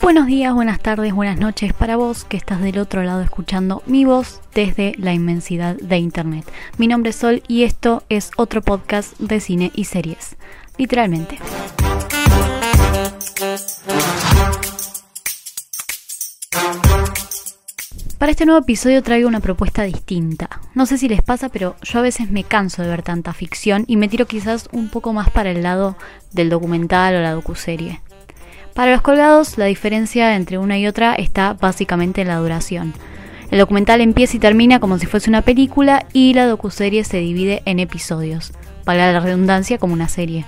Buenos días, buenas tardes, buenas noches para vos que estás del otro lado escuchando mi voz desde la inmensidad de Internet. Mi nombre es Sol y esto es otro podcast de cine y series. Literalmente. Para este nuevo episodio traigo una propuesta distinta. No sé si les pasa, pero yo a veces me canso de ver tanta ficción y me tiro quizás un poco más para el lado del documental o la docuserie. Para los colgados, la diferencia entre una y otra está básicamente en la duración. El documental empieza y termina como si fuese una película y la docuserie se divide en episodios, para la redundancia como una serie.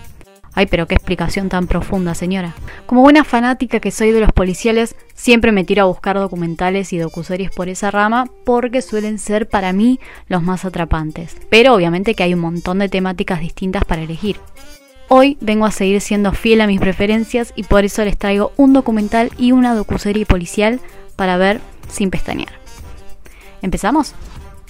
Ay, pero qué explicación tan profunda, señora. Como buena fanática que soy de los policiales, siempre me tiro a buscar documentales y docuseries por esa rama porque suelen ser para mí los más atrapantes. Pero obviamente que hay un montón de temáticas distintas para elegir. Hoy vengo a seguir siendo fiel a mis preferencias y por eso les traigo un documental y una docuserie policial para ver sin pestañear. ¿Empezamos?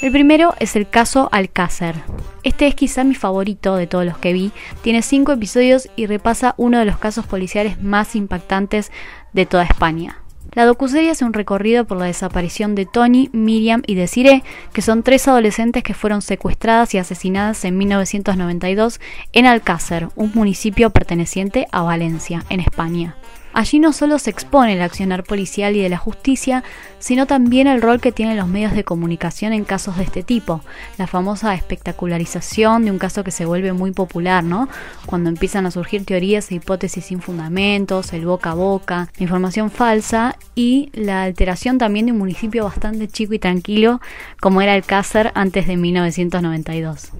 El primero es el caso Alcácer. Este es quizá mi favorito de todos los que vi. Tiene cinco episodios y repasa uno de los casos policiales más impactantes de toda España. La docuserie hace un recorrido por la desaparición de Tony, Miriam y Desiree, que son tres adolescentes que fueron secuestradas y asesinadas en 1992 en Alcácer, un municipio perteneciente a Valencia, en España. Allí no solo se expone el accionar policial y de la justicia, sino también el rol que tienen los medios de comunicación en casos de este tipo, la famosa espectacularización de un caso que se vuelve muy popular, ¿no? Cuando empiezan a surgir teorías e hipótesis sin fundamentos, el boca a boca, información falsa y la alteración también de un municipio bastante chico y tranquilo como era el Cácer antes de 1992.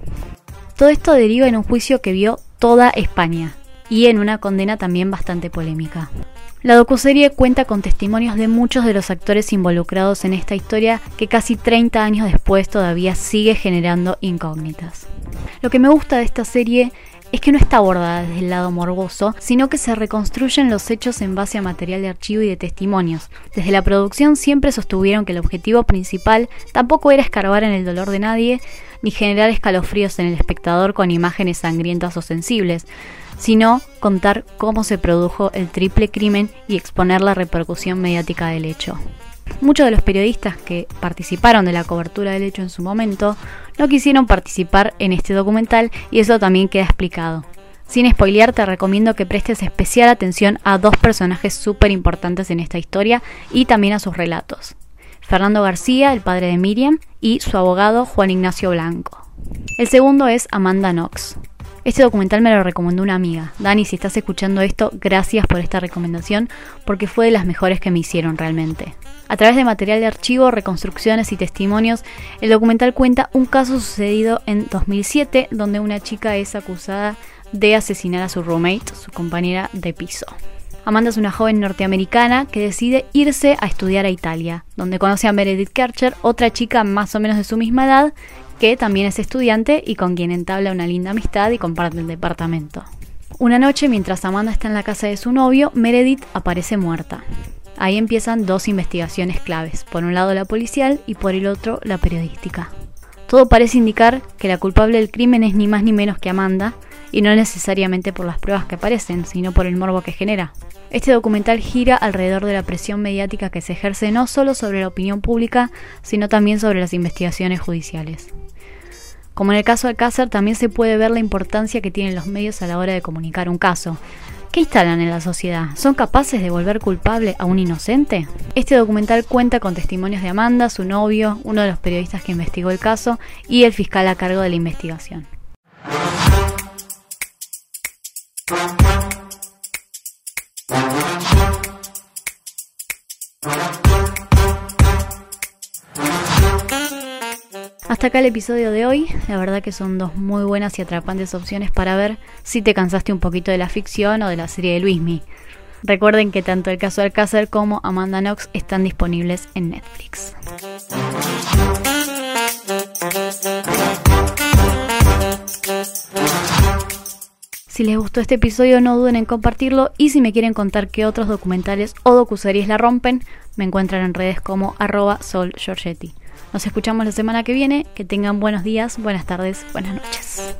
Todo esto deriva en un juicio que vio toda España, y en una condena también bastante polémica. La docuserie cuenta con testimonios de muchos de los actores involucrados en esta historia que casi 30 años después todavía sigue generando incógnitas. Lo que me gusta de esta serie es que no está abordada desde el lado morboso, sino que se reconstruyen los hechos en base a material de archivo y de testimonios. Desde la producción siempre sostuvieron que el objetivo principal tampoco era escarbar en el dolor de nadie, ni generar escalofríos en el espectador con imágenes sangrientas o sensibles, sino contar cómo se produjo el triple crimen y exponer la repercusión mediática del hecho. Muchos de los periodistas que participaron de la cobertura del hecho en su momento no quisieron participar en este documental y eso también queda explicado. Sin spoilear, te recomiendo que prestes especial atención a dos personajes súper importantes en esta historia y también a sus relatos. Fernando García, el padre de Miriam, y su abogado Juan Ignacio Blanco. El segundo es Amanda Knox, este documental me lo recomendó una amiga. Dani, si estás escuchando esto, gracias por esta recomendación porque fue de las mejores que me hicieron realmente. A través de material de archivo, reconstrucciones y testimonios, el documental cuenta un caso sucedido en 2007 donde una chica es acusada de asesinar a su roommate, su compañera de piso. Amanda es una joven norteamericana que decide irse a estudiar a Italia, donde conoce a Meredith Kercher, otra chica más o menos de su misma edad, que también es estudiante y con quien entabla una linda amistad y comparte el departamento. Una noche, mientras Amanda está en la casa de su novio, Meredith aparece muerta. Ahí empiezan dos investigaciones claves, por un lado la policial y por el otro la periodística. Todo parece indicar que la culpable del crimen es ni más ni menos que Amanda, y no necesariamente por las pruebas que aparecen, sino por el morbo que genera. Este documental gira alrededor de la presión mediática que se ejerce no solo sobre la opinión pública, sino también sobre las investigaciones judiciales. Como en el caso de Alcácer, también se puede ver la importancia que tienen los medios a la hora de comunicar un caso. ¿Qué instalan en la sociedad? ¿Son capaces de volver culpable a un inocente? Este documental cuenta con testimonios de Amanda, su novio, uno de los periodistas que investigó el caso y el fiscal a cargo de la investigación. Hasta acá el episodio de hoy. La verdad que son dos muy buenas y atrapantes opciones para ver si te cansaste un poquito de la ficción o de la serie de Luismi. Recuerden que tanto el caso Alcácer como Amanda Knox están disponibles en Netflix. Si les gustó este episodio no duden en compartirlo y si me quieren contar qué otros documentales o docuseries la rompen, me encuentran en redes como arroba sol Nos escuchamos la semana que viene, que tengan buenos días, buenas tardes, buenas noches.